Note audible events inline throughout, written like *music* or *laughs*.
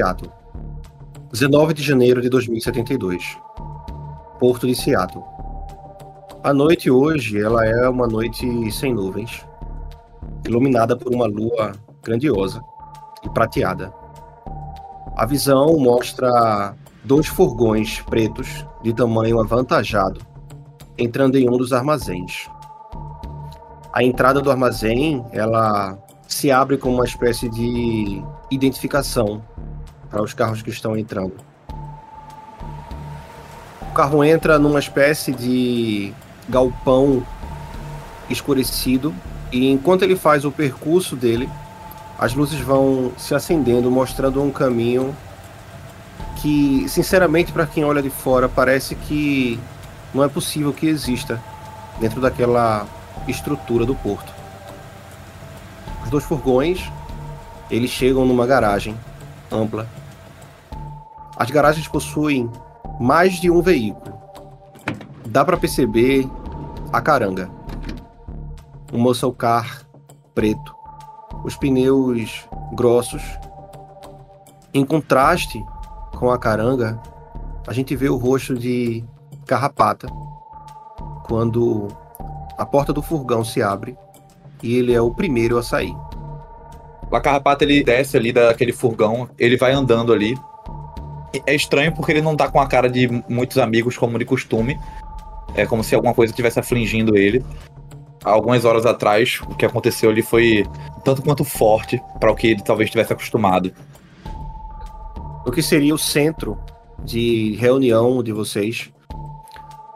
Seattle. 19 de janeiro de 2072. Porto de Seattle. A noite hoje, ela é uma noite sem nuvens, iluminada por uma lua grandiosa e prateada. A visão mostra dois furgões pretos de tamanho avantajado entrando em um dos armazéns. A entrada do armazém, ela se abre como uma espécie de identificação para os carros que estão entrando. O carro entra numa espécie de galpão escurecido e enquanto ele faz o percurso dele, as luzes vão se acendendo, mostrando um caminho que, sinceramente, para quem olha de fora, parece que não é possível que exista dentro daquela estrutura do porto. Os dois furgões, eles chegam numa garagem ampla. As garagens possuem mais de um veículo. Dá para perceber a caranga. Um muscle car preto. Os pneus grossos. Em contraste com a caranga, a gente vê o rosto de Carrapata quando a porta do furgão se abre e ele é o primeiro a sair. O Carrapata ele desce ali daquele furgão, ele vai andando ali. É estranho porque ele não tá com a cara de muitos amigos como de costume. É como se alguma coisa estivesse afligindo ele. Algumas horas atrás, o que aconteceu ali foi tanto quanto forte para o que ele talvez estivesse acostumado. O que seria o centro de reunião de vocês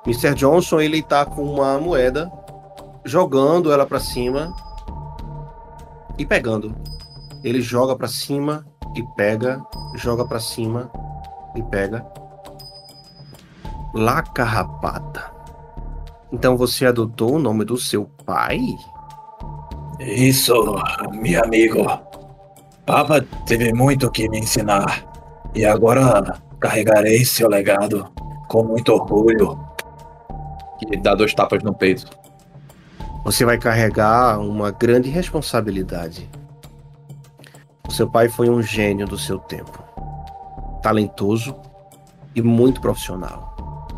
Mr. Johnson, ele tá com uma moeda, jogando ela para cima e pegando. Ele joga para cima e pega, joga para cima e pega. La Carrapata. Então você adotou o nome do seu pai? Isso, meu amigo. Papa teve muito que me ensinar. E agora carregarei seu legado com muito orgulho que dá dois tapas no peito. Você vai carregar uma grande responsabilidade. O seu pai foi um gênio do seu tempo. Talentoso e muito profissional.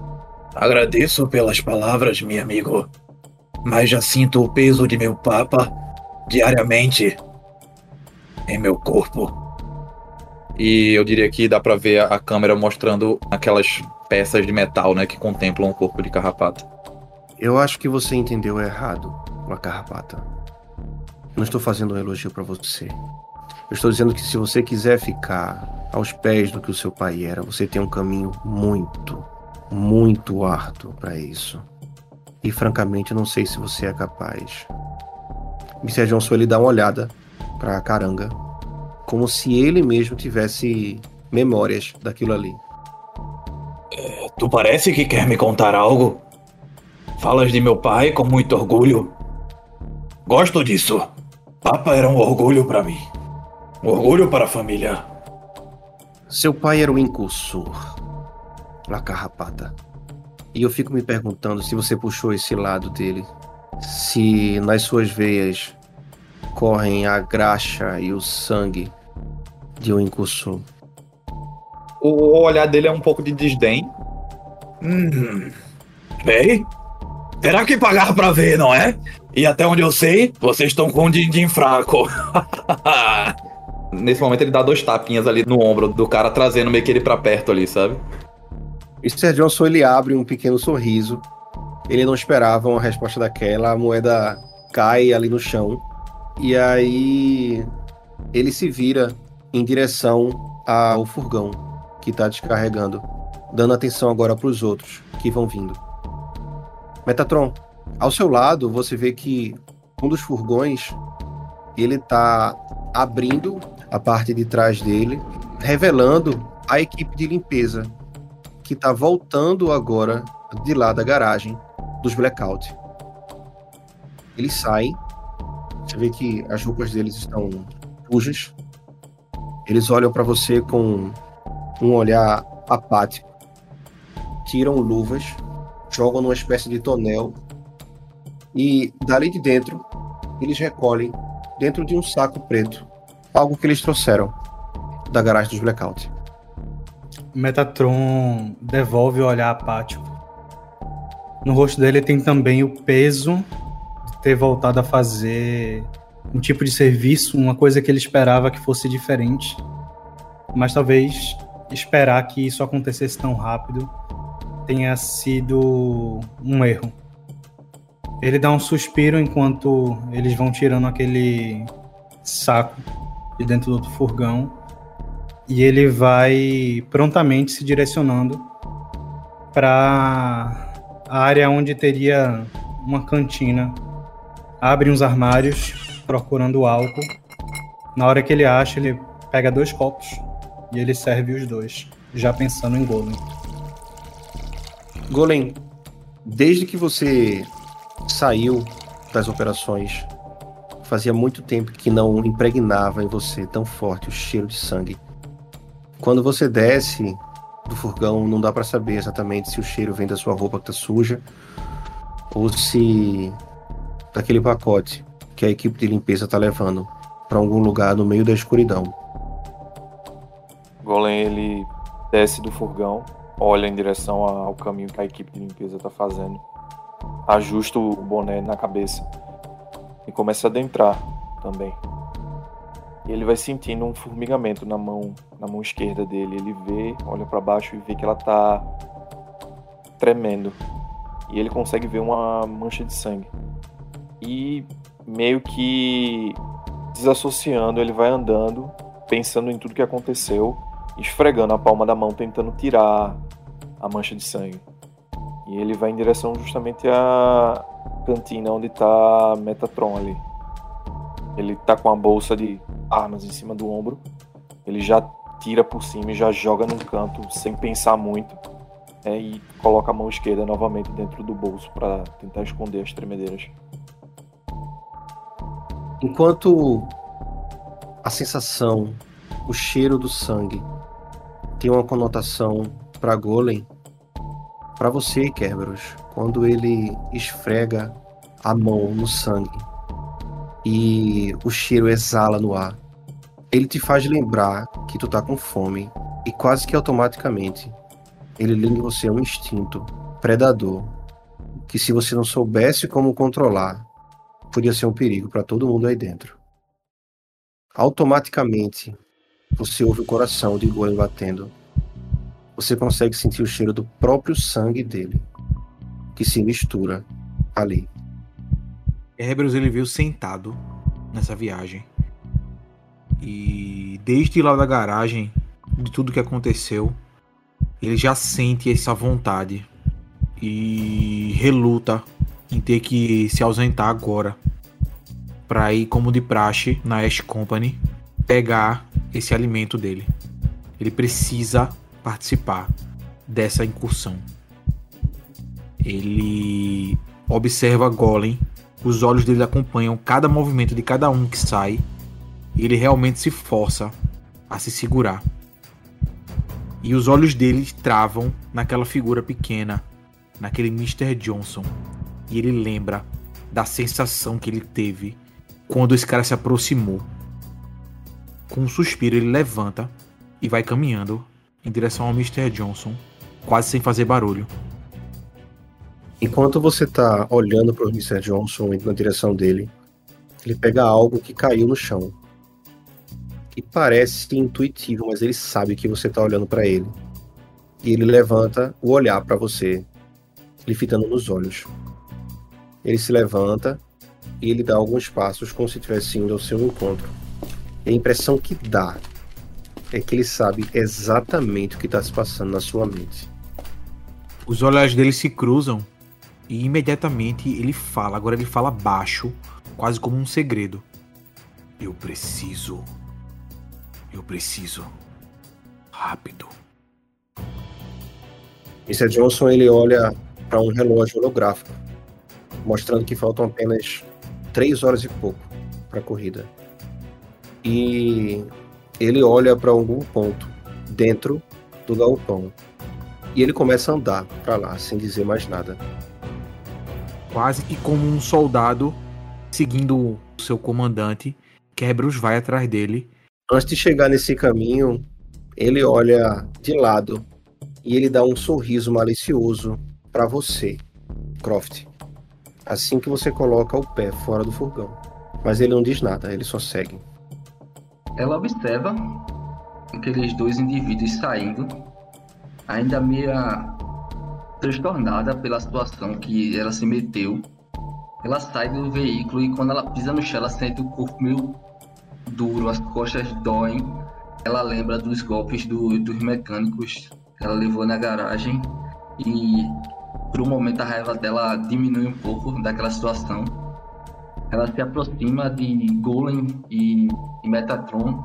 Agradeço pelas palavras, meu amigo. Mas já sinto o peso de meu papa diariamente em meu corpo. E eu diria que dá para ver a câmera mostrando aquelas peças de metal, né, que contemplam o corpo de Carrapata. Eu acho que você entendeu errado, uma Carrapata. Não estou fazendo um elogio para você. Eu estou dizendo que se você quiser ficar aos pés do que o seu pai era, você tem um caminho muito, muito árduo para isso. E francamente, não sei se você é capaz. Mr. Johnson ele dá uma olhada para caranga, como se ele mesmo tivesse memórias daquilo ali. Tu parece que quer me contar algo? Falas de meu pai com muito orgulho. Gosto disso. Papa era um orgulho para mim. Orgulho para a família. Seu pai era um incursor. La Carrapata. E eu fico me perguntando se você puxou esse lado dele. Se nas suas veias correm a graxa e o sangue de um incursor. O olhar dele é um pouco de desdém, Hum. Bem, terá que pagar pra ver, não é? E até onde eu sei, vocês estão com um din-din fraco. *laughs* Nesse momento ele dá dois tapinhas ali no ombro do cara, trazendo meio que ele pra perto ali, sabe? E Sir Johnson ele abre um pequeno sorriso. Ele não esperava uma resposta daquela, a moeda cai ali no chão. E aí ele se vira em direção ao furgão que tá descarregando dando atenção agora para os outros que vão vindo. Metatron, ao seu lado você vê que um dos furgões ele tá abrindo a parte de trás dele, revelando a equipe de limpeza que está voltando agora de lá da garagem dos Blackout. Eles saem, você vê que as roupas deles estão sujas. Eles olham para você com um olhar apático tiram luvas, jogam numa espécie de tonel e dali de dentro eles recolhem dentro de um saco preto algo que eles trouxeram. da garagem dos Blackout. Metatron devolve o olhar apático. No rosto dele tem também o peso de ter voltado a fazer um tipo de serviço, uma coisa que ele esperava que fosse diferente. Mas talvez esperar que isso acontecesse tão rápido tenha sido um erro. Ele dá um suspiro enquanto eles vão tirando aquele saco de dentro do outro furgão e ele vai prontamente se direcionando para a área onde teria uma cantina. Abre uns armários procurando álcool. Na hora que ele acha, ele pega dois copos e ele serve os dois, já pensando em Golem. Golem, desde que você saiu das operações, fazia muito tempo que não impregnava em você tão forte o cheiro de sangue. Quando você desce do furgão, não dá para saber exatamente se o cheiro vem da sua roupa que tá suja ou se daquele pacote que a equipe de limpeza tá levando para algum lugar no meio da escuridão. Golem ele desce do furgão, olha em direção ao caminho que a equipe de limpeza está fazendo, ajusta o boné na cabeça e começa a adentrar também. E ele vai sentindo um formigamento na mão, na mão esquerda dele. Ele vê, olha para baixo e vê que ela tá tremendo. E ele consegue ver uma mancha de sangue. E meio que desassociando, ele vai andando, pensando em tudo que aconteceu esfregando a palma da mão, tentando tirar a mancha de sangue. E ele vai em direção justamente à cantina onde está Metatron ali. Ele tá com a bolsa de armas em cima do ombro. Ele já tira por cima e já joga num canto sem pensar muito. Né, e coloca a mão esquerda novamente dentro do bolso para tentar esconder as tremedeiras. Enquanto a sensação, o cheiro do sangue tem uma conotação para Golem. Para você, Kerberos, quando ele esfrega a mão no sangue e o cheiro exala no ar, ele te faz lembrar que tu tá com fome e quase que automaticamente ele liga você um instinto predador que se você não soubesse como controlar, podia ser um perigo para todo mundo aí dentro. Automaticamente, você ouve o coração de Golem batendo. Você consegue sentir o cheiro do próprio sangue dele, que se mistura ali. Herberus ele veio sentado nessa viagem. E desde lá da garagem, de tudo que aconteceu, ele já sente essa vontade e reluta em ter que se ausentar agora para ir como de praxe na Ash Company pegar esse alimento dele. Ele precisa participar dessa incursão. Ele observa Golem, os olhos dele acompanham cada movimento de cada um que sai, e ele realmente se força a se segurar. E os olhos dele travam naquela figura pequena, naquele Mr. Johnson, e ele lembra da sensação que ele teve quando esse cara se aproximou com um suspiro, ele levanta e vai caminhando em direção ao Mr. Johnson, quase sem fazer barulho. Enquanto você tá olhando para o Mr. Johnson indo na direção dele, ele pega algo que caiu no chão. Que parece intuitivo, mas ele sabe que você tá olhando para ele. E ele levanta o olhar para você, lhe fitando nos olhos. Ele se levanta e ele dá alguns passos como se estivesse indo ao seu encontro. E a impressão que dá é que ele sabe exatamente o que está se passando na sua mente. Os olhares dele se cruzam e imediatamente ele fala. Agora ele fala baixo, quase como um segredo. Eu preciso. Eu preciso. Rápido. Mr. Johnson ele olha para um relógio holográfico, mostrando que faltam apenas três horas e pouco para a corrida e ele olha para algum ponto dentro do galpão e ele começa a andar para lá sem dizer mais nada. Quase que como um soldado seguindo o seu comandante, Kerberos vai atrás dele Antes de chegar nesse caminho, ele olha de lado e ele dá um sorriso malicioso para você, Croft. Assim que você coloca o pé fora do furgão. Mas ele não diz nada, ele só segue. Ela observa aqueles dois indivíduos saindo, ainda meia transtornada pela situação que ela se meteu. Ela sai do veículo e quando ela pisa no chão, ela sente o corpo meio duro, as costas doem. Ela lembra dos golpes do, dos mecânicos que ela levou na garagem e por um momento a raiva dela diminui um pouco daquela situação. Ela se aproxima de Golem e, e Metatron.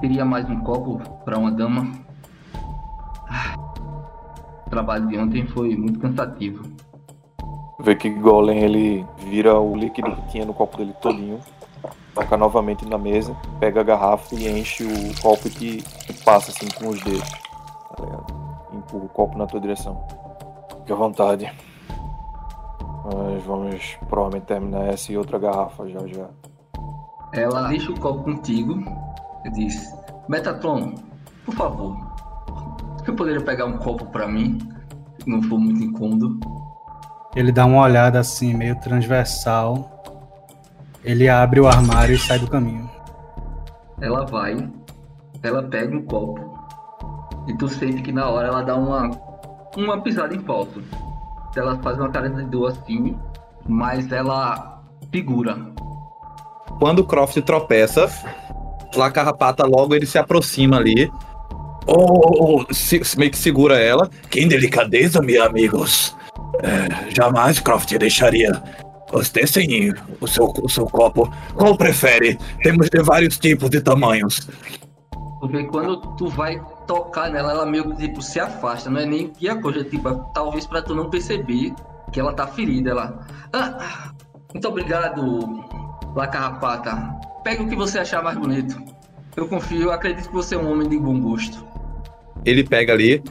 Teria mais um copo para uma dama? Ah, o trabalho de ontem foi muito cansativo. Vê que Golem ele vira o líquido que tinha no copo dele todinho, toca novamente na mesa, pega a garrafa e enche o copo que, passa assim com os dedos. Tá? Empurra o copo na tua direção. Fique à vontade. Nós vamos provavelmente terminar essa e outra garrafa já já. Ela deixa o copo contigo e diz: Metatron, por favor, você poderia pegar um copo para mim? Se não for muito incômodo. Ele dá uma olhada assim, meio transversal. Ele abre o armário e sai do caminho. Ela vai, ela pega um copo e tu sente que na hora ela dá uma, uma pisada em falso. Ela faz uma cara de dor assim, mas ela segura. Quando o Croft tropeça, lá Carrapata logo ele se aproxima ali. Oh, se, meio que segura ela. Que delicadeza, meus amigos. É, jamais Croft deixaria você sem o seu, o seu copo. Qual prefere? Temos de vários tipos e tamanhos. Porque quando tu vai tocar nela, ela meio que tipo, se afasta. Não é nem que a coisa, tipo, talvez pra tu não perceber que ela tá ferida. Ela. Ah, muito obrigado, La Carrapata. Pega o que você achar mais bonito. Eu confio, acredito que você é um homem de bom gosto. Ele pega ali.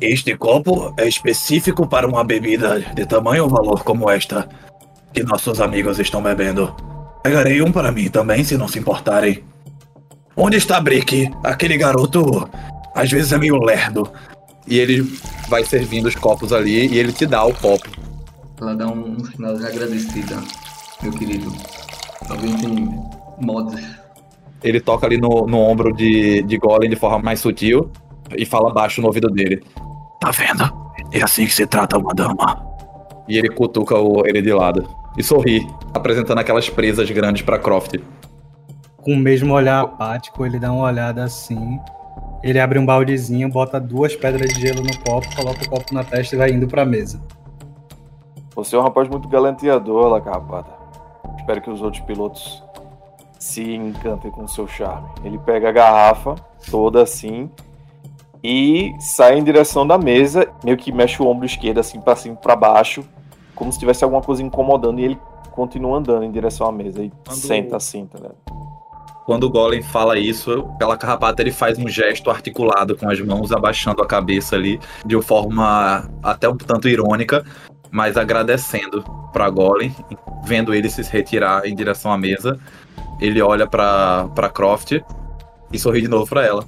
Este copo é específico para uma bebida de tamanho ou valor como esta que nossos amigos estão bebendo. Pegarei um para mim também, se não se importarem. Onde está Brick? Aquele garoto às vezes é meio lerdo. E ele vai servindo os copos ali e ele te dá o copo. Ela dá um, um sinal de agradecida, meu querido. Alguém tem mods. Ele toca ali no, no ombro de, de Golem de forma mais sutil e fala baixo no ouvido dele. Tá vendo? É assim que se trata uma dama. E ele cutuca o, ele de lado. E sorri, apresentando aquelas presas grandes para Croft. Com o mesmo olhar apático, ele dá uma olhada assim. Ele abre um baldezinho, bota duas pedras de gelo no copo, coloca o copo na testa e vai indo pra mesa. Você é um rapaz muito galanteador, Lacarrapata. Espero que os outros pilotos se encantem com o seu charme. Ele pega a garrafa toda assim e sai em direção da mesa, meio que mexe o ombro esquerdo assim para cima para baixo, como se tivesse alguma coisa incomodando e ele continua andando em direção à mesa e Quando... senta assim, tá ligado? Quando o Golem fala isso, pela carrapata ele faz um gesto articulado com as mãos, abaixando a cabeça ali, de forma até um tanto irônica, mas agradecendo para Golem, vendo ele se retirar em direção à mesa. Ele olha para Croft e sorri de novo para ela.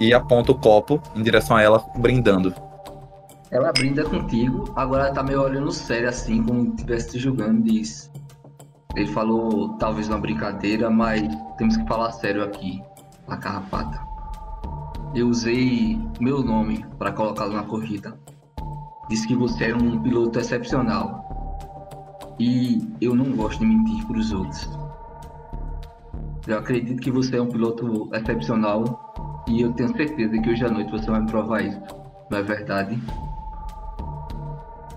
e aponta o copo em direção a ela, brindando. Ela brinda contigo, agora tá meio olhando sério assim, como se estivesse te julgando, diz: ele falou talvez uma brincadeira, mas temos que falar sério aqui, na carrapata. Eu usei meu nome para colocá-lo na corrida. Disse que você é um piloto excepcional. E eu não gosto de mentir para os outros. Eu acredito que você é um piloto excepcional e eu tenho certeza que hoje à noite você vai me provar isso. Não é verdade?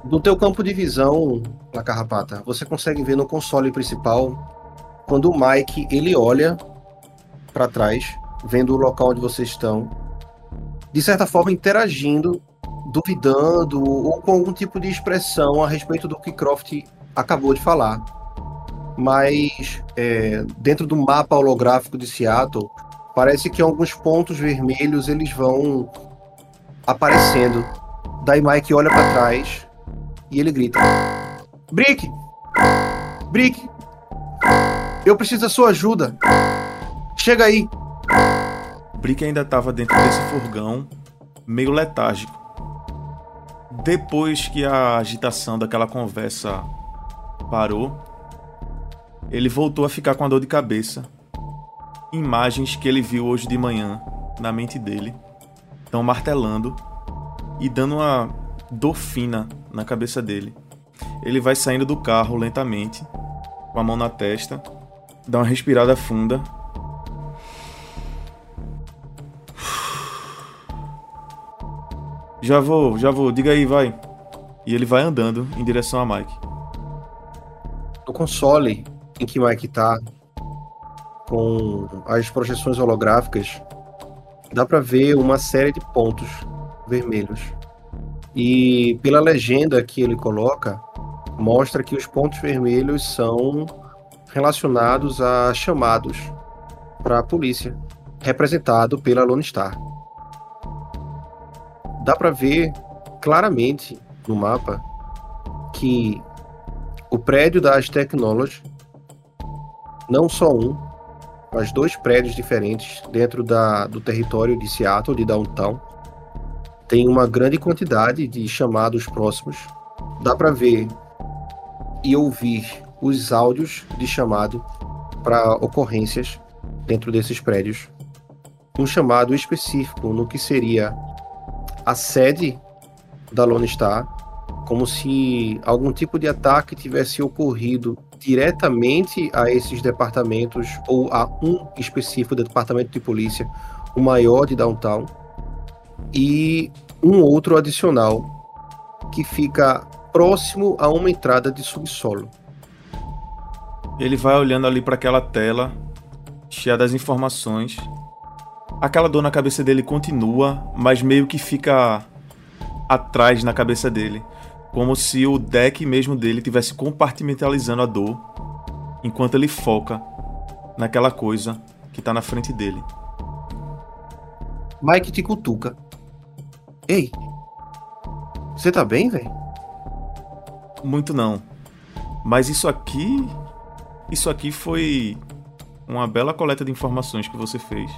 No teu campo de visão, na carrapata, você consegue ver no console principal quando o Mike ele olha para trás, vendo o local onde vocês estão, de certa forma interagindo, duvidando ou com algum tipo de expressão a respeito do que Croft acabou de falar. Mas é, dentro do mapa holográfico de Seattle, parece que alguns pontos vermelhos eles vão aparecendo. Daí Mike olha para trás e ele grita: Brick! Brick! Eu preciso da sua ajuda! chega aí! Brick ainda estava dentro desse furgão, meio letárgico. Depois que a agitação daquela conversa parou, ele voltou a ficar com a dor de cabeça. Imagens que ele viu hoje de manhã na mente dele estão martelando e dando uma dor fina na cabeça dele. Ele vai saindo do carro lentamente, com a mão na testa, dá uma respirada funda. Já vou, já vou, diga aí, vai. E ele vai andando em direção a Mike. No console em que Mike tá, com as projeções holográficas, dá para ver uma série de pontos vermelhos. E pela legenda que ele coloca, mostra que os pontos vermelhos são relacionados a chamados para a polícia, representado pela Lone Star. Dá para ver claramente no mapa que o prédio da As Technology, não só um, mas dois prédios diferentes dentro da, do território de Seattle, de Downtown, tem uma grande quantidade de chamados próximos. Dá para ver e ouvir os áudios de chamado para ocorrências dentro desses prédios. Um chamado específico no que seria a sede da Lone Star, como se algum tipo de ataque tivesse ocorrido diretamente a esses departamentos ou a um específico departamento de polícia, o maior de downtown, e um outro adicional que fica próximo a uma entrada de subsolo. Ele vai olhando ali para aquela tela, cheia das informações. Aquela dor na cabeça dele continua, mas meio que fica atrás na cabeça dele, como se o deck mesmo dele tivesse compartimentalizando a dor, enquanto ele foca naquela coisa que tá na frente dele. Mike te cutuca. Ei, você tá bem, velho? Muito não. Mas isso aqui. Isso aqui foi uma bela coleta de informações que você fez.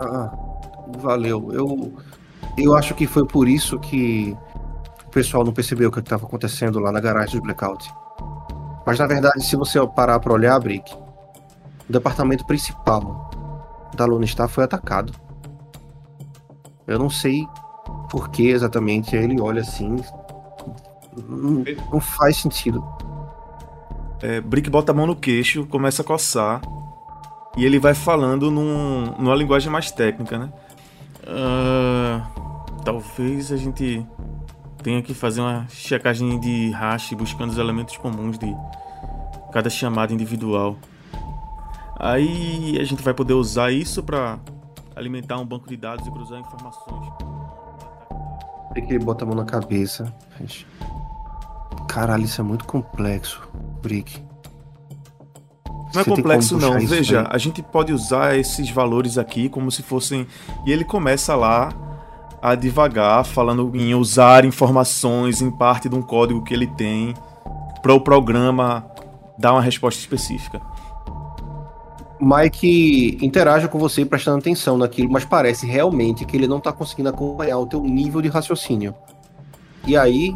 Ah, valeu. Eu, eu acho que foi por isso que o pessoal não percebeu o que estava acontecendo lá na garagem do Blackout. Mas na verdade, se você parar para olhar, Brick, o departamento principal da Lone Star foi atacado. Eu não sei por que exatamente ele olha assim. Não, não faz sentido. É, Brick bota a mão no queixo, começa a coçar. E ele vai falando num, numa linguagem mais técnica, né? Ah, talvez a gente tenha que fazer uma checagem de hash buscando os elementos comuns de cada chamada individual. Aí a gente vai poder usar isso para alimentar um banco de dados e cruzar informações. Tem que ele bota a mão na cabeça. Caralho, isso é muito complexo, Brick. Não é Você complexo não. Veja, aí? a gente pode usar esses valores aqui como se fossem. E ele começa lá a devagar, falando em usar informações em parte de um código que ele tem para o programa dar uma resposta específica. Mike interage com você prestando atenção naquilo, mas parece realmente que ele não tá conseguindo acompanhar o teu nível de raciocínio. E aí,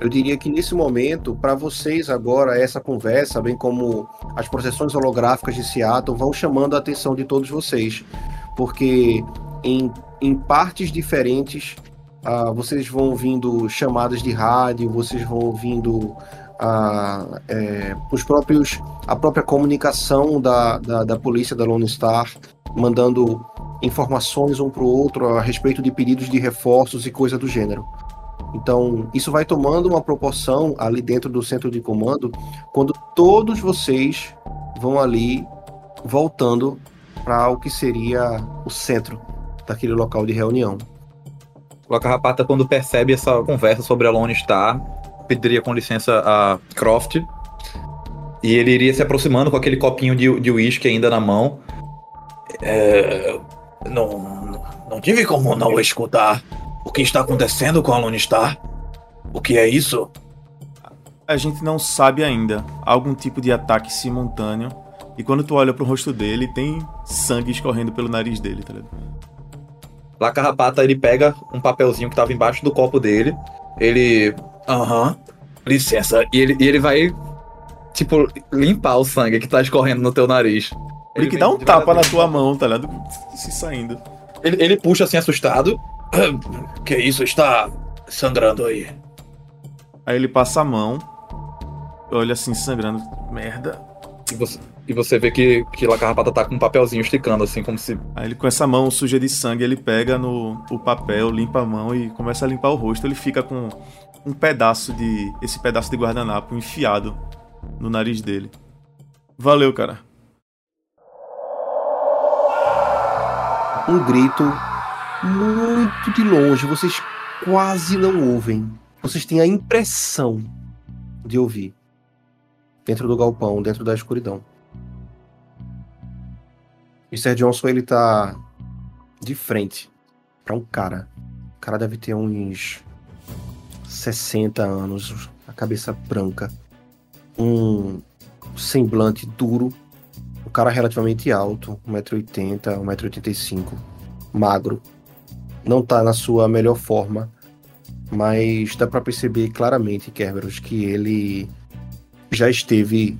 eu diria que nesse momento, para vocês agora, essa conversa, bem como as processões holográficas de Seattle, vão chamando a atenção de todos vocês. Porque em, em partes diferentes, ah, vocês vão ouvindo chamadas de rádio, vocês vão ouvindo ah, é, os próprios, a própria comunicação da, da, da polícia da Lone Star, mandando informações um para o outro a respeito de pedidos de reforços e coisa do gênero. Então, isso vai tomando uma proporção ali dentro do centro de comando, quando todos vocês vão ali voltando para o que seria o centro daquele local de reunião. O Carrapata, quando percebe essa conversa sobre a Lone Star, pediria com licença a Croft. E ele iria se aproximando com aquele copinho de uísque ainda na mão. É, não, não- não tive como não escutar o que está acontecendo com a Lone Star. O que é isso? A gente não sabe ainda. Algum tipo de ataque simultâneo E quando tu olha pro rosto dele, tem sangue escorrendo pelo nariz dele, tá ligado? Lá Carrapata, ele pega um papelzinho que tava embaixo do copo dele. Ele. Aham. licença. E ele, e ele vai, tipo, limpar o sangue que tá escorrendo no teu nariz. Ele que dá um tapa na tua mão, tá ligado? Se saindo. Ele, ele puxa assim, assustado. *coughs* Que isso? Está sangrando aí. Aí ele passa a mão, olha assim, sangrando. Merda. E você, e você vê que, que La Carrapata tá com um papelzinho esticando, assim, como se. Aí ele com essa mão suja de sangue, ele pega no o papel, limpa a mão e começa a limpar o rosto. Ele fica com um pedaço de. esse pedaço de guardanapo enfiado no nariz dele. Valeu, cara. Um grito muito de longe, vocês quase não ouvem. Vocês têm a impressão de ouvir. Dentro do galpão, dentro da escuridão. Mr. Johnson, ele tá de frente para um cara. O cara deve ter uns 60 anos, a cabeça branca, um semblante duro, o cara relativamente alto, 1,80m, 1,85m, magro. Não tá na sua melhor forma, mas dá para perceber claramente, Kerberos, que ele já esteve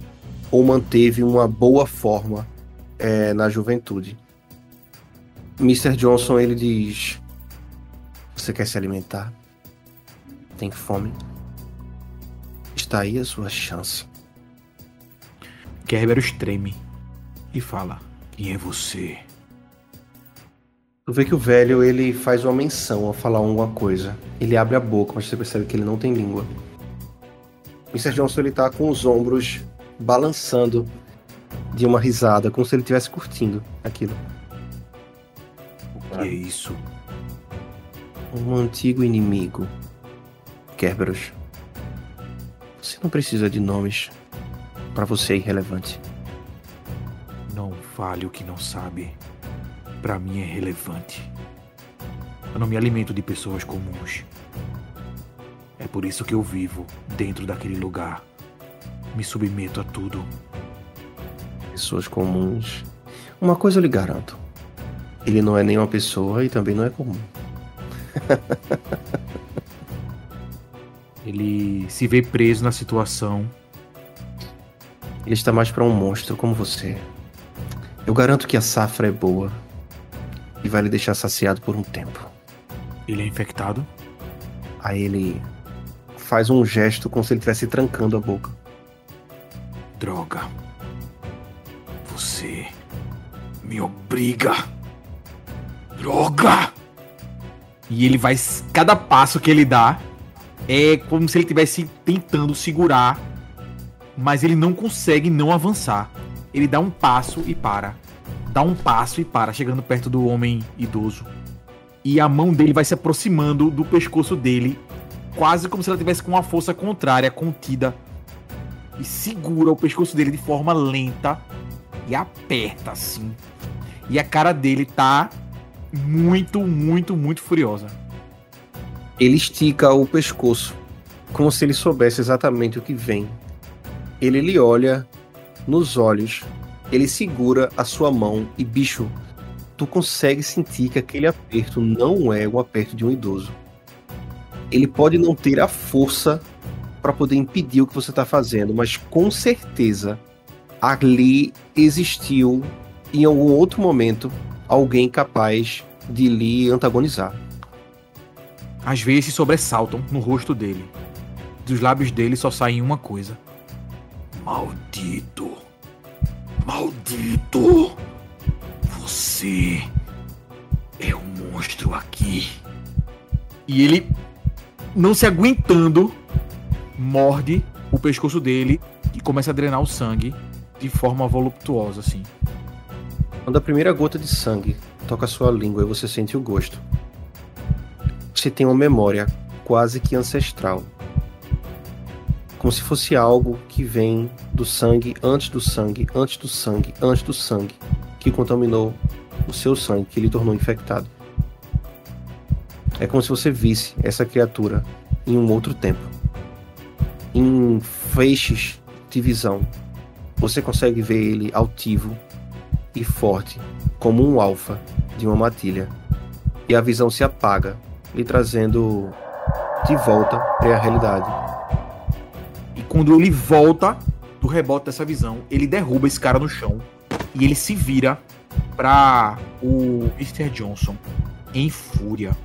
ou manteve uma boa forma é, na juventude. Mr. Johnson ele diz: Você quer se alimentar? Tem fome? Está aí a sua chance. Kerberos treme e fala: Quem é você? Tu vê que o velho ele faz uma menção ao falar alguma coisa. Ele abre a boca, mas você percebe que ele não tem língua. Mr. Johnson ele tá com os ombros balançando de uma risada, como se ele estivesse curtindo aquilo. O que é isso? Um antigo inimigo. Kerberos. Você não precisa de nomes. Para você é irrelevante. Não fale o que não sabe. Para mim é relevante. Eu não me alimento de pessoas comuns. É por isso que eu vivo dentro daquele lugar. Me submeto a tudo. Pessoas comuns. Uma coisa eu lhe garanto. Ele não é nem uma pessoa e também não é comum. Ele se vê preso na situação. Ele está mais para um monstro como você. Eu garanto que a safra é boa e vai lhe deixar saciado por um tempo. Ele é infectado? Aí ele faz um gesto como se ele estivesse trancando a boca. Droga. Você me obriga. Droga! E ele vai. Cada passo que ele dá é como se ele estivesse tentando segurar, mas ele não consegue não avançar. Ele dá um passo e para. Dá um passo e para, chegando perto do homem idoso. E a mão dele vai se aproximando do pescoço dele, quase como se ela tivesse com uma força contrária, contida. E segura o pescoço dele de forma lenta e aperta assim. E a cara dele tá muito, muito, muito furiosa. Ele estica o pescoço, como se ele soubesse exatamente o que vem. Ele lhe olha nos olhos, ele segura a sua mão e, bicho, tu consegue sentir que aquele aperto não é o aperto de um idoso. Ele pode não ter a força para poder impedir o que você está fazendo, mas com certeza ali existiu em algum outro momento alguém capaz de lhe antagonizar. Às vezes se sobressaltam no rosto dele. Dos lábios dele só sai uma coisa: Maldito! Maldito! Você é um monstro aqui. E ele, não se aguentando, morde o pescoço dele e começa a drenar o sangue de forma voluptuosa, assim. Quando a primeira gota de sangue toca a sua língua e você sente o gosto, você tem uma memória quase que ancestral. Como se fosse algo que vem do sangue, antes do sangue, antes do sangue, antes do sangue, que contaminou o seu sangue, que lhe tornou infectado. É como se você visse essa criatura em um outro tempo, em feixes de visão, você consegue ver ele altivo e forte, como um alfa de uma matilha. E a visão se apaga, lhe trazendo de volta para a realidade. E quando ele volta do rebote dessa visão, ele derruba esse cara no chão e ele se vira para o Mr. Johnson em fúria.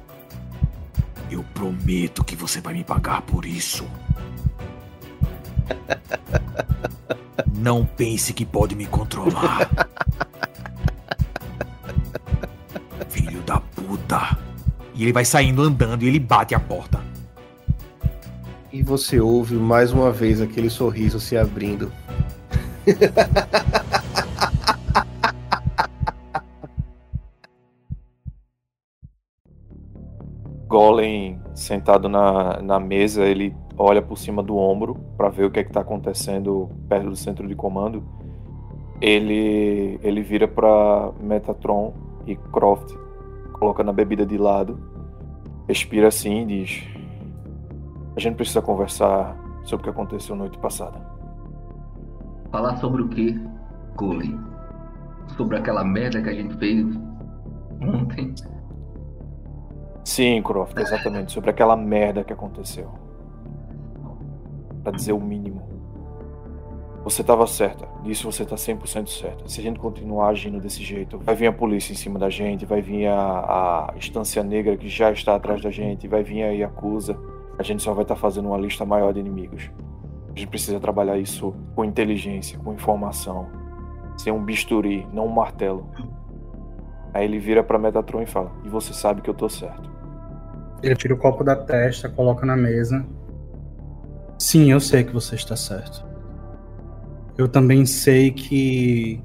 Eu prometo que você vai me pagar por isso. *laughs* Não pense que pode me controlar. *laughs* Filho da puta. E ele vai saindo andando e ele bate a porta. E você ouve mais uma vez aquele sorriso se abrindo. *laughs* Golem sentado na, na mesa, ele olha por cima do ombro para ver o que é que tá acontecendo perto do centro de comando. Ele ele vira para Metatron e Croft, coloca na bebida de lado, respira assim e diz: A gente precisa conversar sobre o que aconteceu noite passada. Falar sobre o que, Golem? Sobre aquela merda que a gente fez ontem? Sim, Croft, exatamente, sobre aquela merda que aconteceu. Pra dizer o mínimo. Você estava certa, nisso você tá 100% certa. Se a gente continuar agindo desse jeito, vai vir a polícia em cima da gente, vai vir a, a Estância Negra que já está atrás da gente, vai vir a Yakuza. A gente só vai estar fazendo uma lista maior de inimigos. A gente precisa trabalhar isso com inteligência, com informação. Sem um bisturi, não um martelo. Aí ele vira pra Metatron e fala: E você sabe que eu tô certo. Ele tira o copo da testa, coloca na mesa. Sim, eu sei que você está certo. Eu também sei que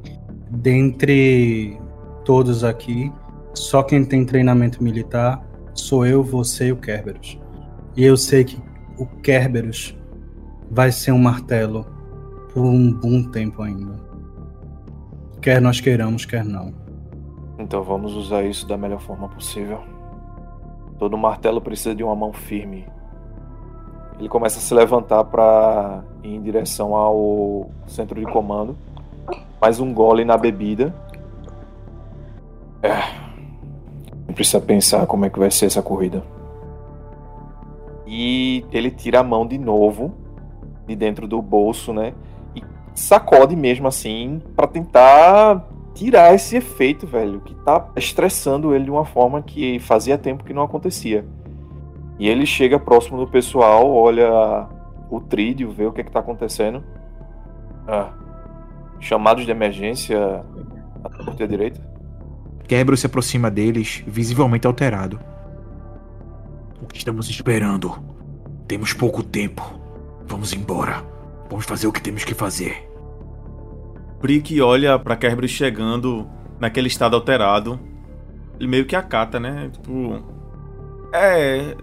dentre todos aqui, só quem tem treinamento militar sou eu, você e o Kerberos. E eu sei que o Kerberos vai ser um martelo por um bom tempo ainda. Quer nós queiramos, quer não. Então vamos usar isso da melhor forma possível. Todo martelo precisa de uma mão firme. Ele começa a se levantar para ir em direção ao centro de comando. Mais um gole na bebida. É. Precisa pensar como é que vai ser essa corrida. E ele tira a mão de novo de dentro do bolso, né? E sacode mesmo assim para tentar tirar esse efeito, velho, que tá estressando ele de uma forma que fazia tempo que não acontecia. E ele chega próximo do pessoal, olha o trídio, vê o que, é que tá acontecendo. Ah, chamados de emergência à torta direita. Quebro se aproxima deles, visivelmente alterado. O que estamos esperando? Temos pouco tempo. Vamos embora. Vamos fazer o que temos que fazer. Brick olha pra Kerberos chegando naquele estado alterado. Ele meio que acata, né? Tipo. É.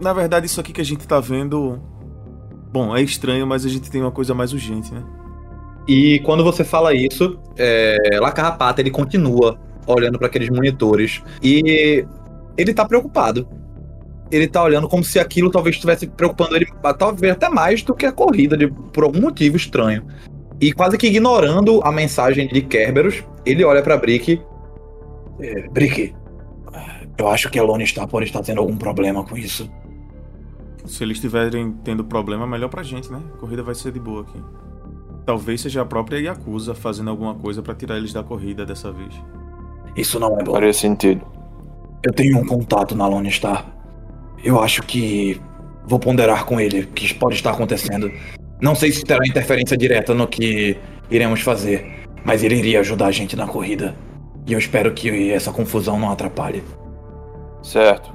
Na verdade, isso aqui que a gente tá vendo. Bom, é estranho, mas a gente tem uma coisa mais urgente, né? E quando você fala isso, é, La Carrapata ele continua olhando para aqueles monitores e ele tá preocupado. Ele tá olhando como se aquilo talvez estivesse preocupando ele, talvez até mais do que a corrida, de, por algum motivo estranho. E quase que ignorando a mensagem de Kerberos, ele olha para Brick. É, Brick, eu acho que a Lone Star pode estar tendo algum problema com isso. Se eles estiverem tendo problema, melhor pra gente, né? A corrida vai ser de boa aqui. Talvez seja a própria Yakuza fazendo alguma coisa para tirar eles da corrida dessa vez. Isso não é bom. Faria sentido. Eu tenho um contato na Lone Star. Eu acho que vou ponderar com ele o que pode estar acontecendo. Não sei se terá interferência direta no que iremos fazer, mas ele iria ajudar a gente na corrida. E eu espero que essa confusão não atrapalhe. Certo.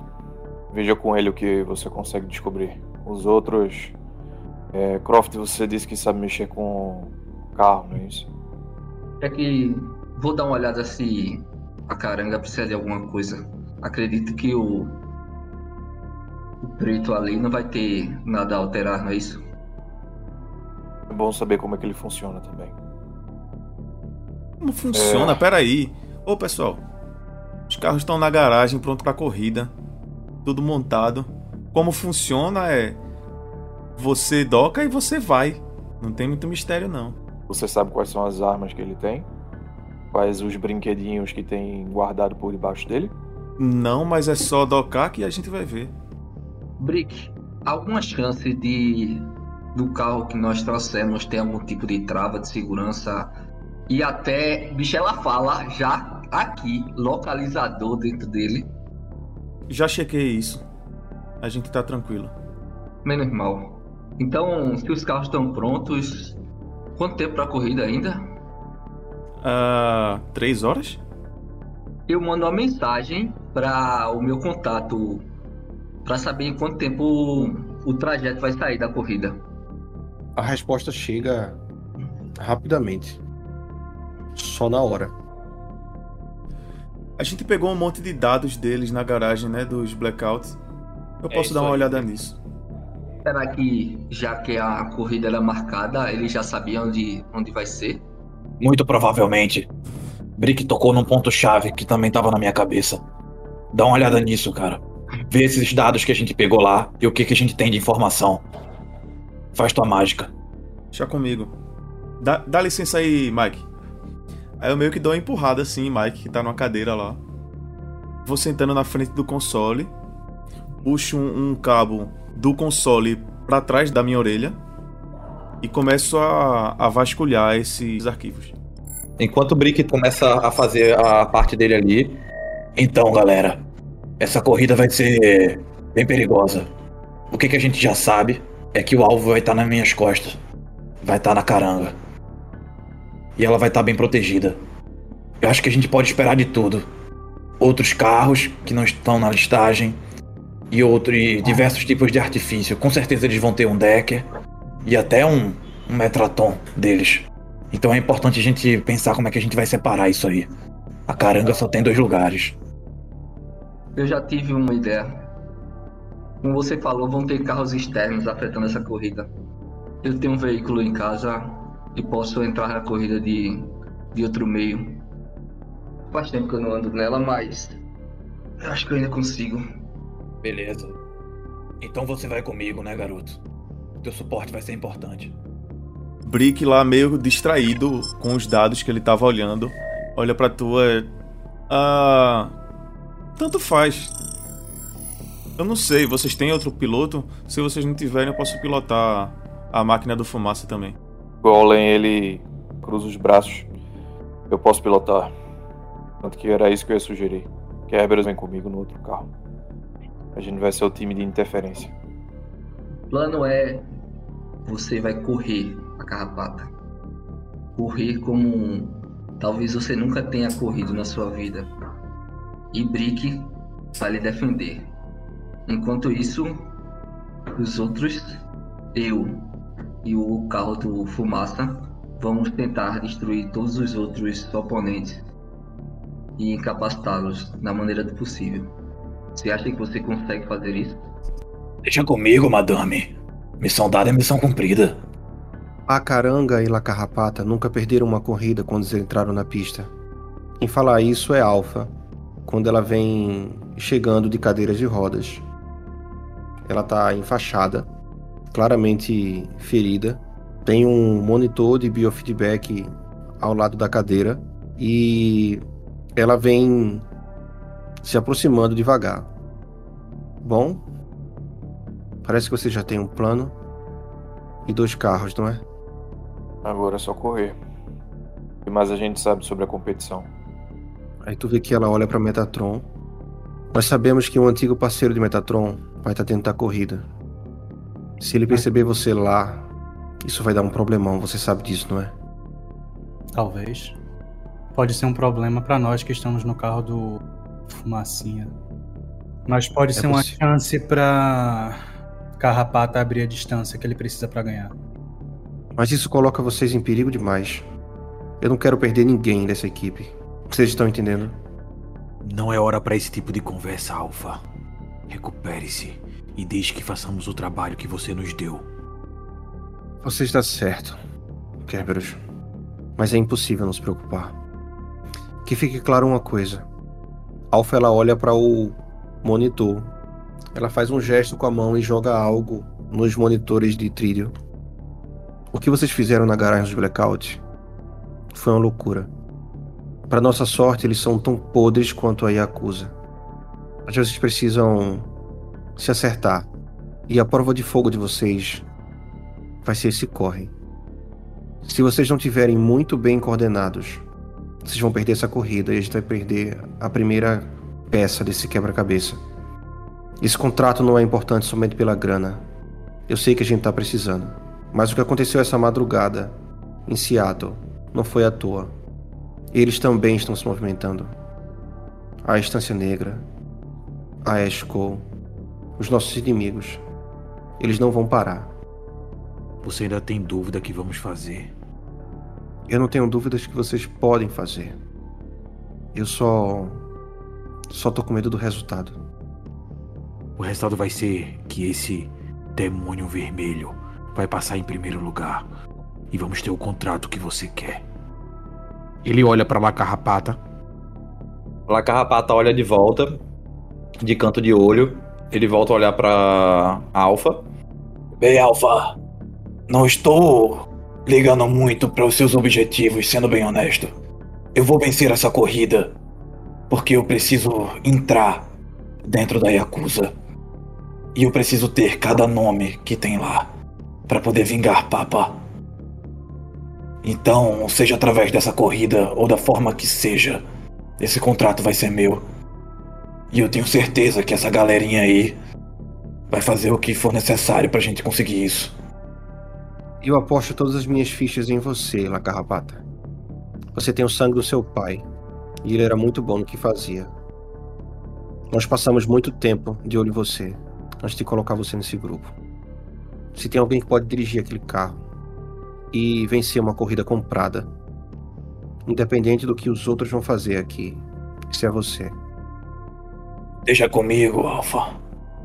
Veja com ele o que você consegue descobrir. Os outros. É, Croft, você disse que sabe mexer com carro, não é isso? É que vou dar uma olhada se a caranga precisa de alguma coisa. Acredito que o, o preto ali não vai ter nada a alterar, não é isso? É bom saber como é que ele funciona também. Como funciona? É. Peraí. Ô pessoal, os carros estão na garagem pronto pra corrida. Tudo montado. Como funciona é. Você doca e você vai. Não tem muito mistério, não. Você sabe quais são as armas que ele tem? Quais os brinquedinhos que tem guardado por debaixo dele? Não, mas é só docar que a gente vai ver. Brick, alguma chance de do carro que nós trouxemos ter algum tipo de trava de segurança e até, bicho, ela fala já aqui, localizador dentro dele. Já chequei isso. A gente tá tranquilo. Menos mal. Então, se os carros estão prontos, quanto tempo pra corrida ainda? Ah, três horas? Eu mando uma mensagem para o meu contato para saber em quanto tempo o trajeto vai sair da corrida. A resposta chega rapidamente. Só na hora. A gente pegou um monte de dados deles na garagem, né? Dos blackouts. Eu É posso isso dar uma aí. olhada nisso. Será que, já que a corrida era marcada, eles já sabiam onde, onde vai ser? Muito provavelmente. Brick tocou num ponto-chave que também tava na minha cabeça. Dá uma olhada nisso, cara. Vê esses dados que a gente pegou lá e o que, que a gente tem de informação. Faz tua mágica. Deixa comigo. Dá, dá licença aí, Mike. Aí eu meio que dou uma empurrada assim, Mike, que tá numa cadeira lá. Vou sentando na frente do console. Puxo um, um cabo do console pra trás da minha orelha. E começo a, a vasculhar esses arquivos. Enquanto o Brick começa a fazer a parte dele ali, Então, galera, essa corrida vai ser bem perigosa. O que, que a gente já sabe é que o alvo vai estar nas minhas costas. Vai estar na caranga. E ela vai estar bem protegida. Eu acho que a gente pode esperar de tudo. Outros carros que não estão na listagem. E outros diversos tipos de artifício. Com certeza eles vão ter um Decker. E até um, um Metraton deles. Então é importante a gente pensar como é que a gente vai separar isso aí. A caranga só tem dois lugares. Eu já tive uma ideia. Como você falou, vão ter carros externos afetando essa corrida. Eu tenho um veículo em casa e posso entrar na corrida de, de outro meio. Faz tempo que eu não ando nela, mas eu acho que eu ainda consigo. Beleza. Então você vai comigo, né, garoto? Teu suporte vai ser importante. Brick lá meio distraído com os dados que ele tava olhando. Olha pra tua. Ah. Tanto faz. Eu não sei, vocês têm outro piloto? Se vocês não tiverem, eu posso pilotar a máquina do fumaça também. Golem, ele cruza os braços. Eu posso pilotar. Tanto que era isso que eu ia sugerir. Kerberos vem comigo no outro carro. A gente vai ser o time de interferência. O plano é você vai correr a carrapata. Correr como um- talvez você nunca tenha corrido na sua vida. E Brick vai lhe defender. Enquanto isso, os outros, eu e o carro do Fumaça, vamos tentar destruir todos os outros oponentes e incapacitá-los da maneira do possível. Você acha que você consegue fazer isso? Deixa comigo, madame. Missão dada é missão cumprida. A Caranga e La Carrapata nunca perderam uma corrida quando eles entraram na pista. Quem fala isso é Alpha, quando ela vem chegando de cadeiras de rodas. Ela tá enfaixada, claramente ferida. Tem um monitor de biofeedback ao lado da cadeira e ela vem se aproximando devagar. Bom, parece que você já tem um plano e dois carros, não é? Agora é só correr. O que mais a gente sabe sobre a competição? Aí tu vê que ela olha pra Metatron. Nós sabemos que um antigo parceiro de Metatron vai estar dentro da corrida. Se ele perceber você lá, isso vai dar um problemão, você sabe disso, não é? Talvez. Pode ser um problema pra nós que estamos no carro do Fumacinha. Mas pode É ser uma possível. chance pra Carrapata abrir a distância que ele precisa pra ganhar. Mas isso coloca vocês em perigo demais. Eu não quero perder ninguém dessa equipe. Vocês estão entendendo? Não é hora pra esse tipo de conversa, Alpha. Recupere-se e deixe que façamos o trabalho que você nos deu. Você está certo, Kerberos. Mas é impossível nos preocupar. Que fique claro uma coisa. Alpha ela olha para o monitor. Ela faz um gesto com a mão e joga algo nos monitores de trilho. O que vocês fizeram na garagem dos Blackout foi uma loucura. Para nossa sorte, eles são tão podres quanto a Yakuza. Mas vocês precisam se acertar. E a prova de fogo de vocês vai ser esse corre. Se vocês não tiverem muito bem coordenados, vocês vão perder essa corrida e a gente vai perder a primeira peça desse quebra-cabeça. Esse contrato não é importante somente pela grana. Eu sei que a gente tá precisando. Mas o que aconteceu essa madrugada em Seattle não foi à toa. Eles também estão se movimentando. A Estância Negra, a Esco, os nossos inimigos. Eles não vão parar. Você ainda tem dúvida que vamos fazer? Eu não tenho dúvidas que vocês podem fazer. Eu só. Só tô com medo do resultado. O resultado vai ser que esse demônio vermelho vai passar em primeiro lugar. E vamos ter o contrato que você quer. Ele olha pra La Carrapata. La Carrapata olha de volta, de canto de olho. Ele volta a olhar pra Alpha. Bem, Alpha, não estou ligando muito para os seus objetivos, sendo bem honesto. Eu vou vencer essa corrida porque eu preciso entrar dentro da Yakuza. E eu preciso ter cada nome que tem lá para poder vingar Papa. Então, seja através dessa corrida ou da forma que seja, esse contrato vai ser meu. E eu tenho certeza que essa galerinha aí vai fazer o que for necessário pra gente conseguir isso. Eu aposto todas as minhas fichas em você, La. Você tem o sangue do seu pai, e ele era muito bom no que fazia. Nós passamos muito tempo de olho em você, antes de colocar você nesse grupo. Se tem alguém que pode dirigir aquele carro e vencer uma corrida comprada, independente do que os outros vão fazer aqui, esse é você. Deixa comigo, Alpha.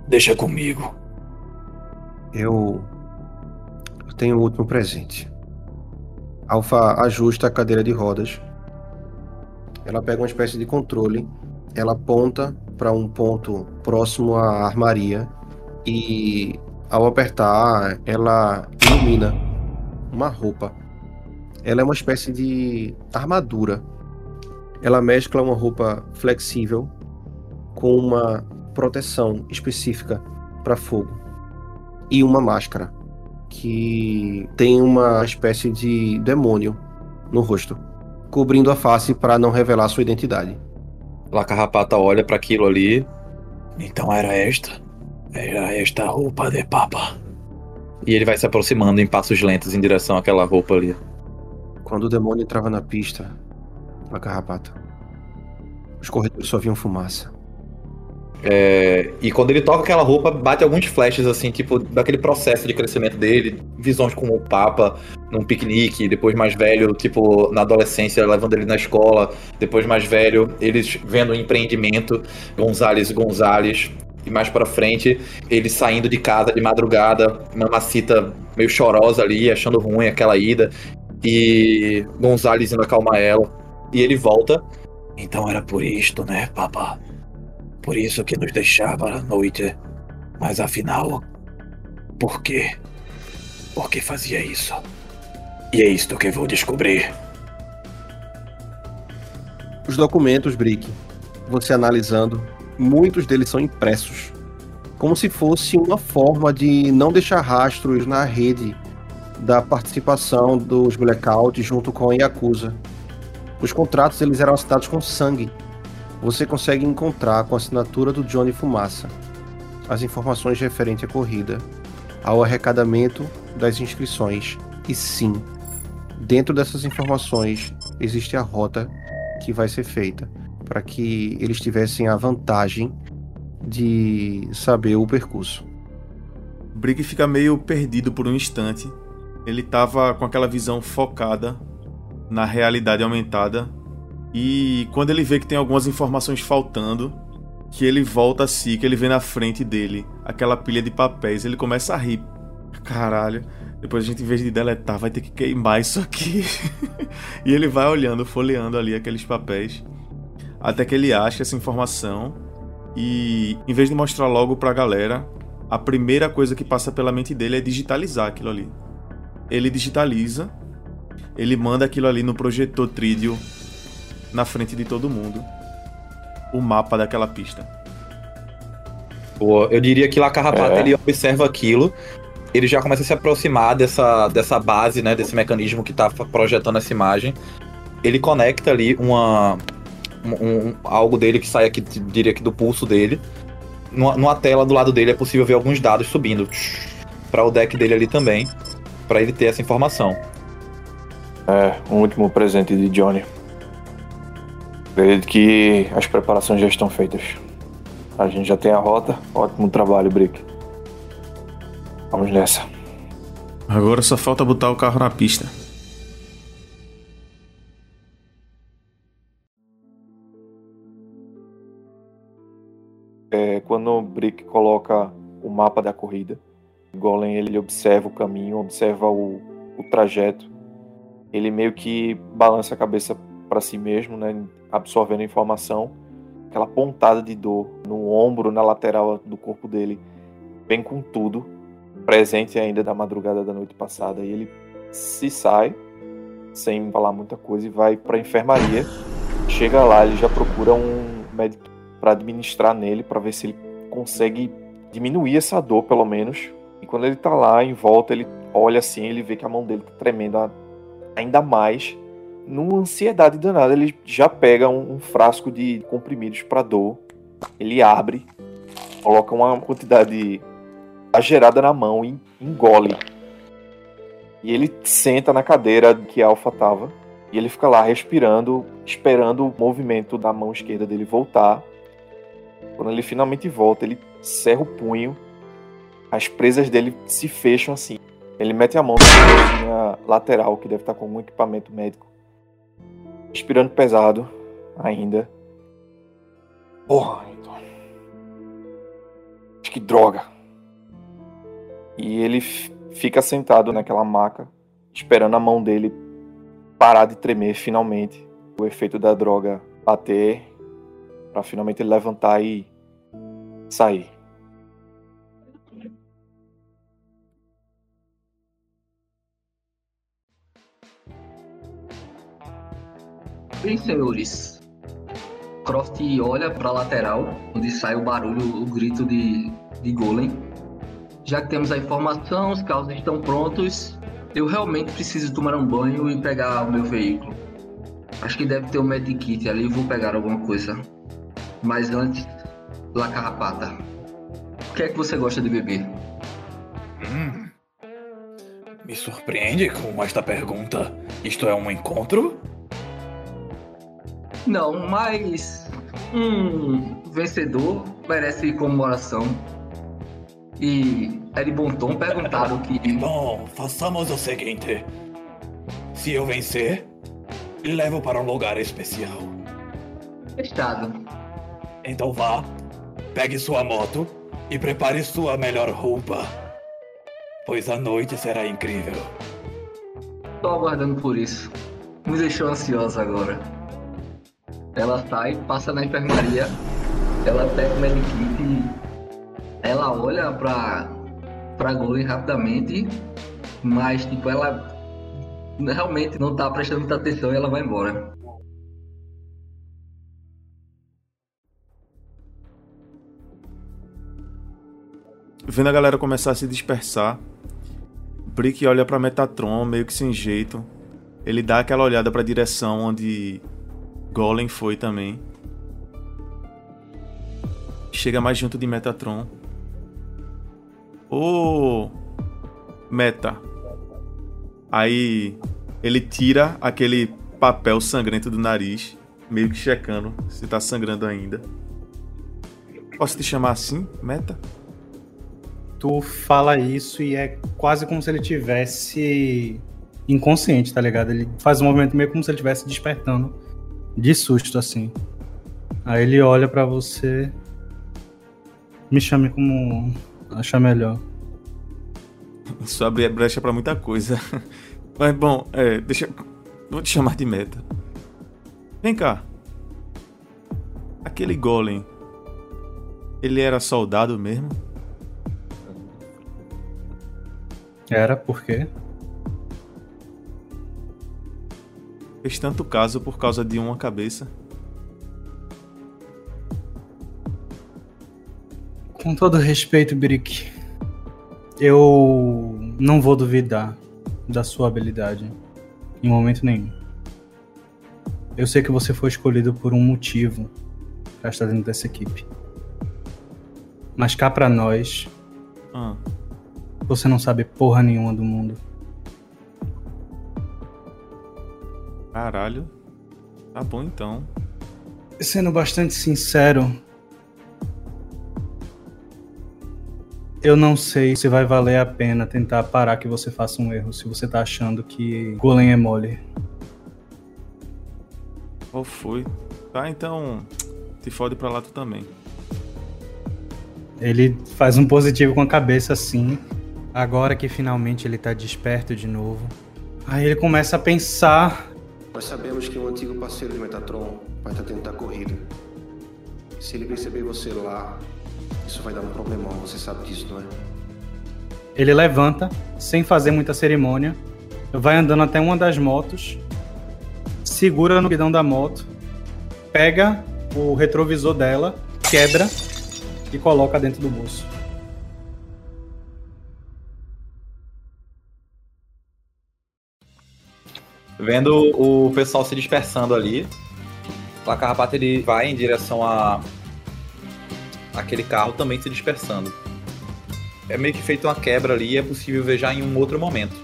Deixa comigo. Eu. Eu tenho o último presente. Alpha ajusta a cadeira de rodas. Ela pega uma espécie de controle. Ela aponta para um ponto próximo à armaria. E ao apertar, ela ilumina uma roupa. Ela é uma espécie de armadura. Ela mescla uma roupa flexível com uma proteção específica para fogo e uma máscara que tem uma espécie de demônio no rosto, cobrindo a face para não revelar sua identidade. La Carrapata olha para aquilo ali. Então era esta? Era esta roupa de papa. E ele vai se aproximando em passos lentos em direção àquela roupa ali. Quando o demônio entrava na pista, La Carrapata, os corredores só viam fumaça. É, e quando ele toca aquela roupa, bate alguns flashes, assim, tipo, daquele processo de crescimento dele, visões com o Papa num piquenique, depois mais velho, tipo, na adolescência, levando ele na escola, depois mais velho, eles vendo o empreendimento, Gonzales Gonzales, e mais pra frente, ele saindo de casa de madrugada, mamacita meio chorosa ali, achando ruim aquela ida, e Gonzales indo acalmar ela, e ele volta. Então era por isto, né, Papa? Por isso que nos deixava à noite. Mas afinal, por quê? Por que fazia isso? E é isto que vou descobrir. Os documentos, Brick, você analisando, muitos deles são impressos. Como se fosse uma forma de não deixar rastros na rede da participação dos Blackout junto com a Yakuza. Os contratos eles eram assinados com sangue você consegue encontrar com a assinatura do Johnny Fumaça as informações referentes à corrida, ao arrecadamento das inscrições e sim, dentro dessas informações existe a rota que vai ser feita para que eles tivessem a vantagem de saber o percurso. Brick fica meio perdido por um instante. Ele estava com aquela visão focada na realidade aumentada e quando ele vê que tem algumas informações faltando, que ele volta a si, que ele vê na frente dele aquela pilha de papéis, ele começa a rir. Caralho, depois a gente, em vez de deletar, vai ter que queimar isso aqui. *laughs* e ele vai olhando, folheando ali aqueles papéis, até que ele acha essa informação. E em vez de mostrar logo pra galera, a primeira coisa que passa pela mente dele é digitalizar aquilo ali. ele digitaliza, ele manda aquilo ali no projetor trídeo na frente de todo mundo. O mapa daquela pista. Boa. Eu diria que lá Carrapato É. ele observa aquilo, ele já começa a se aproximar dessa, dessa base, né, desse mecanismo que tá fa- projetando essa imagem. Ele conecta ali uma um, um- algo dele que sai aqui, diria que do pulso dele. Numa, numa tela do lado dele é possível ver alguns dados subindo para o deck dele ali também, para ele ter essa informação. É, um último presente de Johnny. Acredito que as preparações já estão feitas. A gente já tem a rota. Ótimo trabalho, Brick. Vamos nessa. Agora só falta botar o carro na pista. Quando o Brick coloca o mapa da corrida, Golem ele observa o caminho, observa o, o trajeto. Ele meio que balança a cabeça para si mesmo, né, absorvendo a informação. Aquela pontada de dor no ombro, na lateral do corpo dele, vem com tudo, presente ainda da madrugada da noite passada. E ele se sai, sem falar muita coisa, e vai para enfermaria. Chega lá, ele já procura um médico para administrar nele, para ver se ele consegue diminuir essa dor, pelo menos. E quando ele tá lá em volta, ele olha assim, ele vê que a mão dele tá tremendo ainda mais. Numa ansiedade danada, ele já pega um, um frasco de comprimidos para dor. Ele abre, coloca uma quantidade exagerada na mão e engole. E ele senta na cadeira que a Alpha tava. E ele fica lá respirando, esperando o movimento da mão esquerda dele voltar. Quando ele finalmente volta, ele cerra o punho. As presas dele se fecham assim. Ele mete a mão na cozinha lateral, que deve estar com algum equipamento médico. Respirando pesado ainda. Porra, então. Acho que droga. E ele fica sentado naquela maca, esperando a mão dele parar de tremer finalmente. O efeito da droga bater, pra finalmente levantar e sair. Bem, senhores. Croft olha pra lateral, onde sai o barulho, o grito de, de Golem. Já que temos a informação, os carros estão prontos, eu realmente preciso tomar um banho e pegar o meu veículo. Acho que deve ter um medikit ali, vou pegar alguma coisa. Mas antes, La Carrapata. O que é que você gosta de beber? Hum. Me surpreende com esta pergunta. Isto é um encontro? Não, mas um vencedor merece comemoração. E é de bom tom perguntar o que. *laughs* Bom, façamos o seguinte: se eu vencer, levo para um lugar especial. Estado. Então vá, pegue sua moto e prepare sua melhor roupa, pois a noite será incrível. Tô aguardando por isso. Me deixou ansiosa agora. Ela sai, passa na enfermaria, ela pega o medikit e ela olha pra, pra Golem rapidamente, mas tipo, ela realmente não tá prestando muita atenção e ela vai embora. Vendo a galera começar a se dispersar, Brick olha pra Metatron meio que sem jeito. Ele dá aquela olhada pra direção onde Golem foi também. Chega mais junto de Metatron. Ô Meta. Aí ele tira aquele papel sangrento do nariz, meio que checando se tá sangrando ainda. Posso te chamar assim, Meta? Tu fala isso e é quase como se ele tivesse inconsciente, tá ligado? Ele faz um movimento meio como se ele estivesse despertando de susto, assim. Aí ele olha pra você. Me chame como achar melhor. Isso abre brecha pra muita coisa. *laughs* Mas bom, é, deixa. Vou te chamar de meta. Vem cá. Aquele golem. Ele era soldado mesmo? Era por quê? Fez tanto caso por causa de uma cabeça. Com todo respeito, Brick, eu não vou duvidar da sua habilidade em momento nenhum. Eu sei que você foi escolhido por um motivo para estar dentro dessa equipe. Mas cá pra nós, Ah, você não sabe porra nenhuma do mundo. caralho. Tá bom então. Sendo bastante sincero, eu não sei se vai valer a pena tentar parar que você faça um erro, se você tá achando que Golem é mole. Qual foi? Tá, então. Te fode pra lá tu também. Ele faz um positivo com a cabeça assim. Agora que finalmente ele tá desperto de novo. Aí ele começa a pensar. Nós sabemos que um antigo parceiro de Metatron vai estar tentando a corrida. Se ele perceber você lá, isso vai dar um problemão, você sabe disso, não é? Ele levanta, sem fazer muita cerimônia, vai andando até uma das motos, segura no guidão da moto, pega o retrovisor dela, quebra e coloca dentro do bolso. Vendo o pessoal se dispersando ali, o Carrapato ele vai em direção a aquele carro também se dispersando. É meio que feito uma quebra ali e é possível ver já em um outro momento.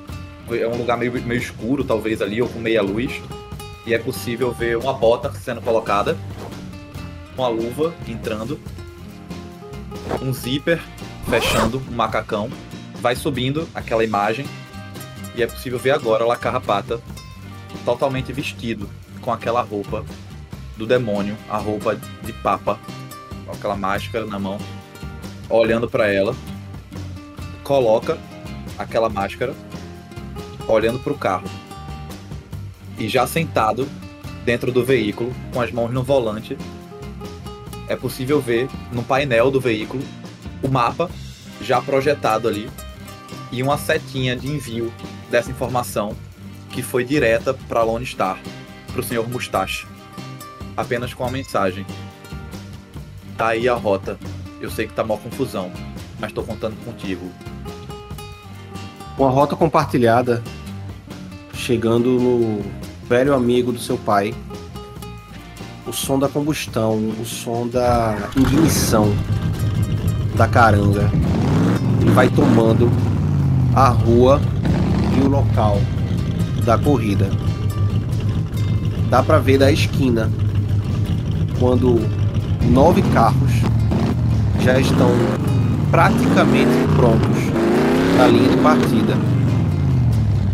É um lugar meio, meio escuro, talvez ali, ou com meia luz. E é possível ver uma bota sendo colocada, uma luva entrando, um zíper fechando, um macacão. Vai subindo aquela imagem e é possível ver agora La Carrapata totalmente vestido com aquela roupa do demônio, a roupa de papa, com aquela máscara na mão, olhando para ela, coloca aquela máscara, olhando para o carro. E já sentado dentro do veículo, com as mãos no volante, é possível ver no painel do veículo o mapa já projetado ali e uma setinha de envio dessa informação que foi direta para Lone Star, para o Sr. Mustache. Apenas com a mensagem. Tá aí a rota. Eu sei que tá mó confusão, mas tô contando contigo. Uma rota compartilhada, chegando no velho amigo do seu pai. O som da combustão, o som da ignição da caranga. E vai tomando a rua e o local da corrida. Dá pra ver da esquina quando nove carros já estão praticamente prontos na linha de partida.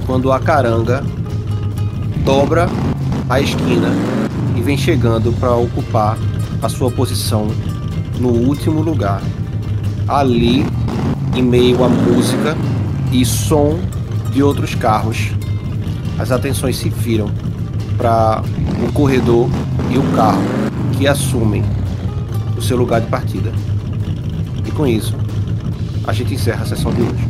Quando a caranga dobra a esquina e vem chegando para ocupar a sua posição no último lugar. Ali, em meio à música e som de outros carros, as atenções se viram para o corredor e o carro que assumem o seu lugar de partida. E com isso, a gente encerra a sessão de hoje.